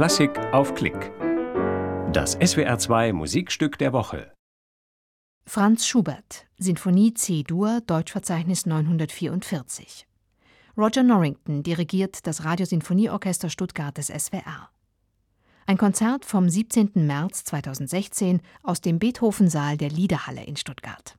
Klassik auf Klick. Das SWR2 Musikstück der Woche. Franz Schubert, Sinfonie C-Dur, Deutschverzeichnis 944. Roger Norrington dirigiert das Radiosinfonieorchester Stuttgart des SWR. Ein Konzert vom 17. März 2016 aus dem Beethoven-Saal der Liederhalle in Stuttgart.